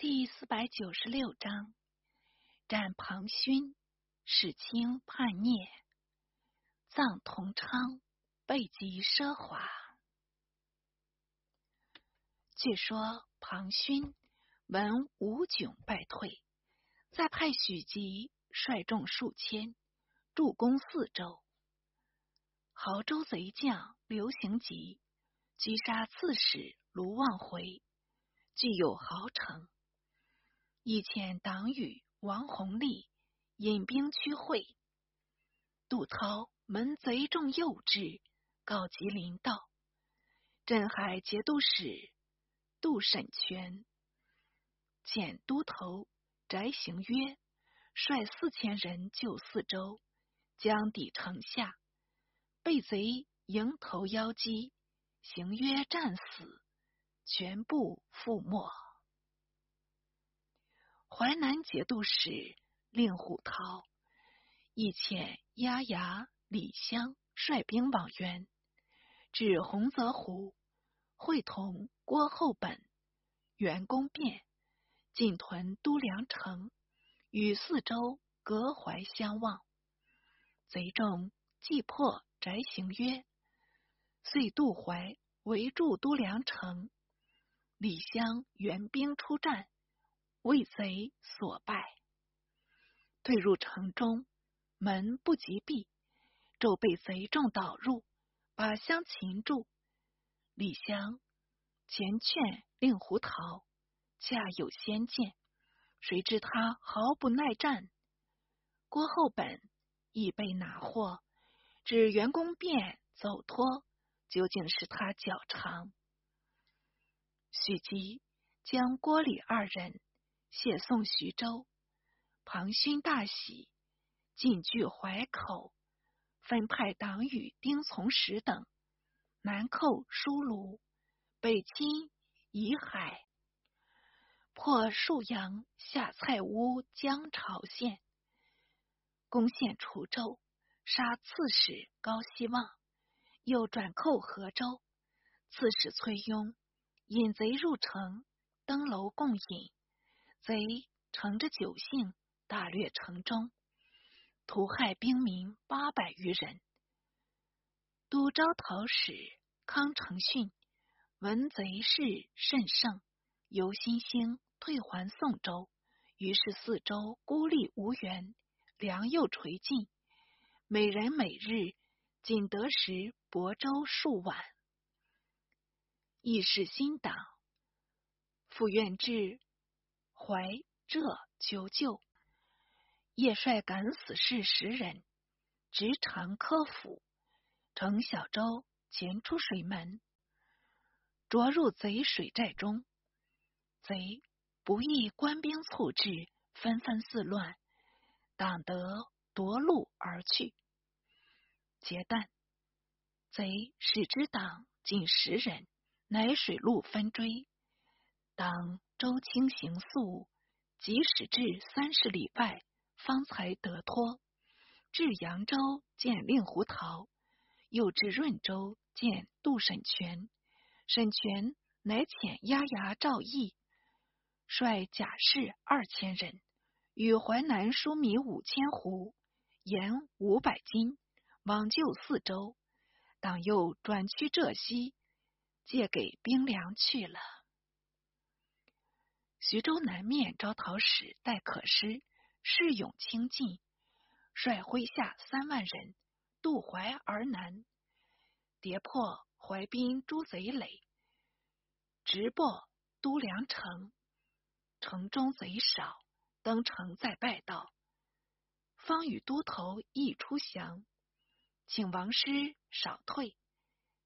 第四百九十六章：斩庞勋，使清叛逆，葬同昌，背极奢华。据说庞勋闻吴迥败退，再派许吉率众数千助攻四州。亳州贼将刘行吉击杀刺史卢望回，具有豪城。以遣党羽王弘立引兵驱会。杜涛门贼众诱至，告急临道。镇海节度使杜审权遣都头翟行曰，率四千人救四周，将抵城下。被贼迎头邀击，行曰战死，全部覆没。淮南节度使令虎涛亦遣押牙李湘率兵往援，至洪泽湖，会同郭后本、袁公变进屯都梁城，与四周隔淮相望。贼众既破。翟行曰：“遂渡淮，围住都梁城。李湘援兵出战，为贼所败，退入城中，门不及闭，骤被贼众捣入，把乡擒住。李湘前劝令狐逃，恰有先见，谁知他毫不耐战。郭后本亦被拿获。”指袁公变走脱，究竟是他脚长。许吉将郭李二人谢送徐州，庞勋大喜，进据淮口，分派党羽丁从实等南寇舒卢，北侵夷海，破沭阳、下蔡乌江朝县，攻陷滁州。杀刺史高希望，又转寇河州。刺史崔庸引贼入城，登楼共饮。贼乘着酒兴，大掠城中，屠害兵民八百余人。都招讨使康承训闻贼势甚盛，由新兴退还宋州。于是四周孤立无援，粮又垂尽。每人每日仅得食薄粥数碗。亦是新党，复愿至怀浙求救。叶帅敢死士十人，执长科斧，乘小舟潜出水门，着入贼水寨中。贼不意官兵促至，纷纷四乱，党得夺路而去。结旦，贼使之党仅十人，乃水陆分追，党周清行速，即使至三十里外，方才得脱。至扬州见令狐桃，又至润州见杜审权。审权乃遣押牙赵毅，率甲士二千人，与淮南输米五千斛，盐五百斤。往救四州，党又转趋浙西，借给兵粮去了。徐州南面招讨使戴可师恃勇轻进，率麾下三万人渡淮而南，跌破淮滨诸贼垒，直破都梁城。城中贼少，登城再拜道，方与都头一出降。请王师少退，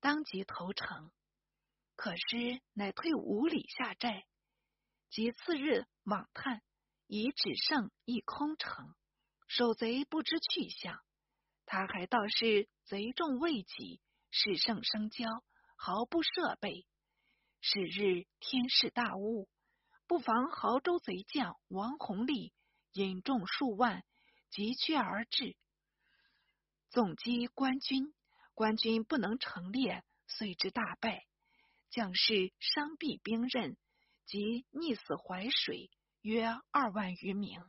当即投诚。可师乃退五里下寨，及次日莽探，已只剩一空城，守贼不知去向。他还道是贼众未己，士胜生骄，毫不设备。是日天势大雾，不妨亳州贼将王弘立引众数万，急趋而至。总击官军，官军不能成列，遂之大败。将士伤毙兵刃，及溺死淮水约二万余名。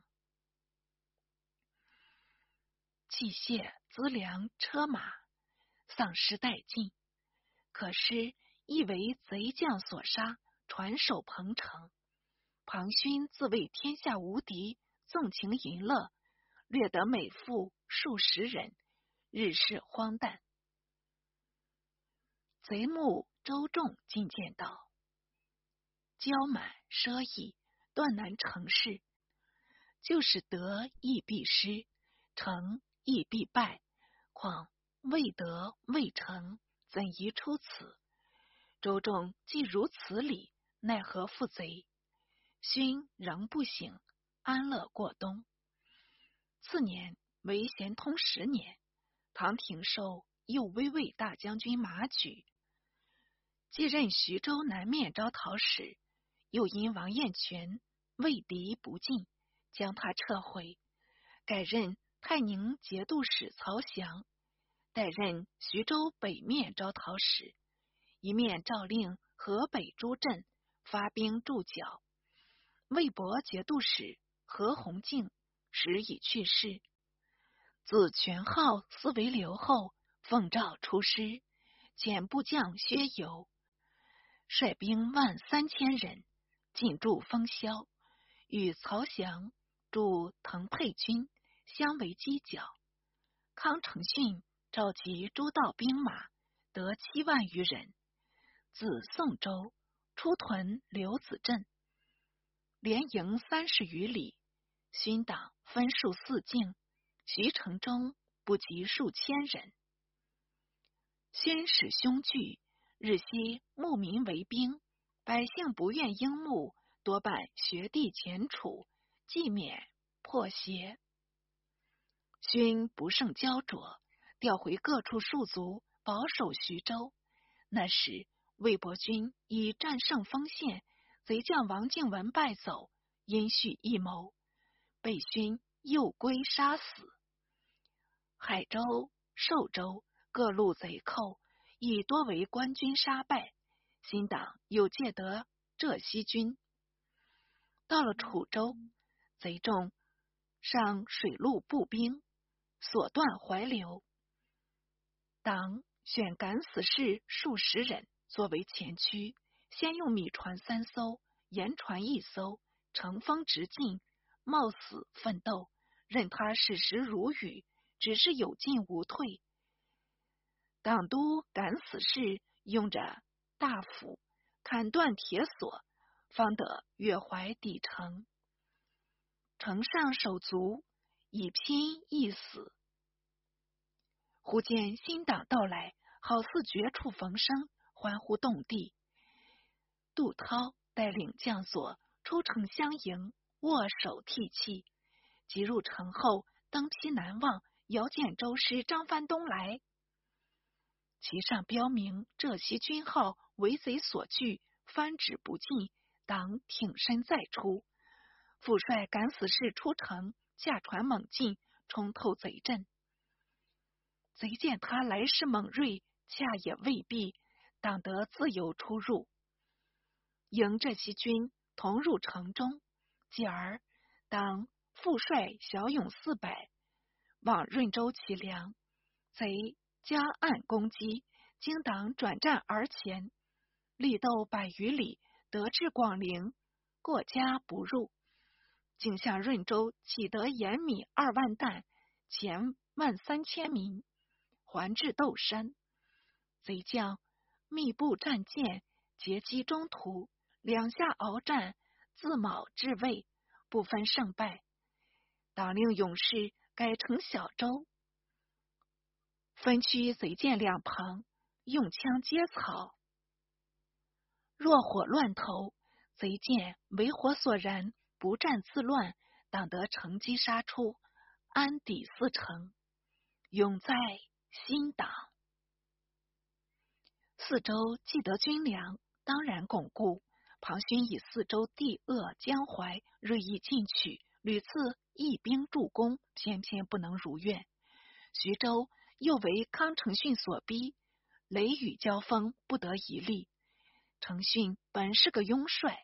器械、资粮、车马丧失殆尽，可是亦为贼将所杀，传首彭城。庞勋自谓天下无敌，纵情淫乐，掠得美妇数十人，日事荒诞。贼目周仲进谏道：“骄满奢逸，断难成事。就是得亦必失，成。”亦必败，况未得未成，怎宜出此？周仲既如此理，奈何负贼？勋仍不醒，安乐过冬。次年为咸通十年，唐廷寿右威卫大将军马举继任徐州南面招讨使，又因王彦全畏敌不进，将他撤回，改任。泰宁节度使曹翔代任徐州北面招讨使，一面诏令河北诸镇发兵驻剿。魏博节度使何鸿敬时已去世，子权浩思为留后，奉诏出师，遣部将薛游率兵万三千人进驻封萧，与曹翔驻滕沛军。相为犄角，康承训召集诸道兵马，得七万余人，自宋州出屯刘子镇，连营三十余里。勋党分数四境，徐城中不及数千人。宣使凶惧，日夕牧民为兵，百姓不愿应募，多半学弟前处，既免破邪。勋不胜焦灼，调回各处戍卒，保守徐州。那时魏博军已战胜丰县，贼将王敬文败走，因蓄异谋，被勋诱归杀死。海州、寿州各路贼寇亦多为官军杀败，新党又借得浙西军。到了楚州，贼众上水陆步兵。所断怀流，党选敢死士数十人作为前驱，先用米船三艘，盐船一艘，乘风直进，冒死奋斗，任他矢石如雨，只是有进无退。党督敢死士用着大斧砍断铁索，方得越淮抵城。城上手足。以拼一死。忽见新党到来，好似绝处逢生，欢呼动地。杜涛带领将所出城相迎，握手涕泣。即入城后，登梯南望，遥见周师张帆东来，其上标明浙西军号为贼所惧，藩止不进，党挺身再出，副帅敢死士出城。驾船猛进，冲透贼阵。贼见他来势猛锐，恰也未必，党得自由出入。迎这其军同入城中，继而党副帅小勇四百往润州乞粮，贼加岸攻击，经党转战而前，力斗百余里，得至广陵，过家不入。竟向润州启得盐米二万担，钱万三千民，还至窦山。贼将密布战舰，截击中途，两下鏖战，自卯至未，不分胜败。党令勇士改成小舟，分区贼舰两旁，用枪接草。若火乱投，贼见为火所燃。不战自乱，党得乘机杀出，安抵四城，永在新党。四周既得军粮，当然巩固。庞勋以四周地恶江淮，锐意进取，屡次义兵助攻，偏偏不能如愿。徐州又为康承训所逼，雷雨交锋，不得一利。承训本是个庸帅。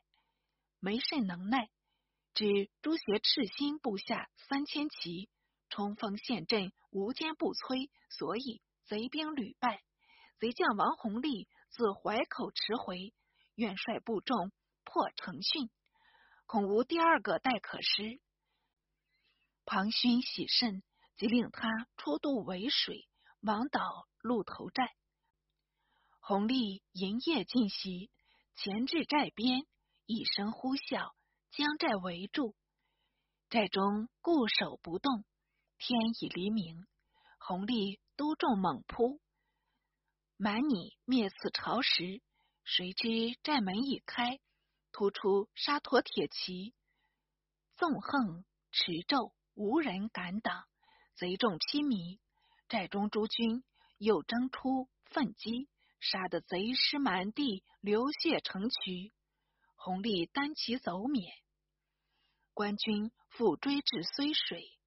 没甚能耐。知朱邪赤心部下三千骑冲锋陷阵，无坚不摧，所以贼兵屡败。贼将王弘立自淮口驰回，愿率部众破成训，恐无第二个待可施。庞勋喜甚，即令他出渡渭水，往岛鹿头寨。弘立营夜进袭，前至寨边，一声呼啸。将寨围住，寨中固守不动。天已黎明，弘历督众猛扑，满拟灭此巢时，谁知寨门已开，突出沙陀铁骑，纵横驰骤，无人敢挡。贼众凄迷，寨中诸军又争出奋击，杀得贼尸满地，流血成渠。弘历单骑走免，官军复追至睢水，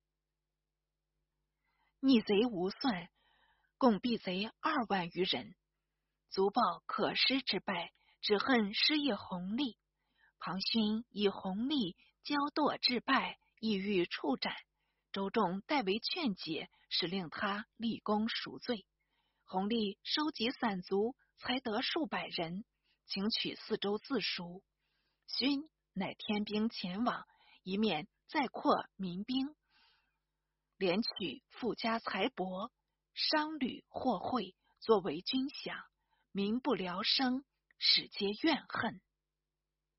逆贼无算，共毙贼二万余人，足报可失之败，只恨失业弘历。庞勋以弘历骄惰致败，意欲处斩。周仲代为劝解，使令他立功赎罪。弘历收集散卒，才得数百人，请取四周自赎。勋乃天兵前往，一面再扩民兵，连取富家财帛、商旅货会，作为军饷，民不聊生，使皆怨恨。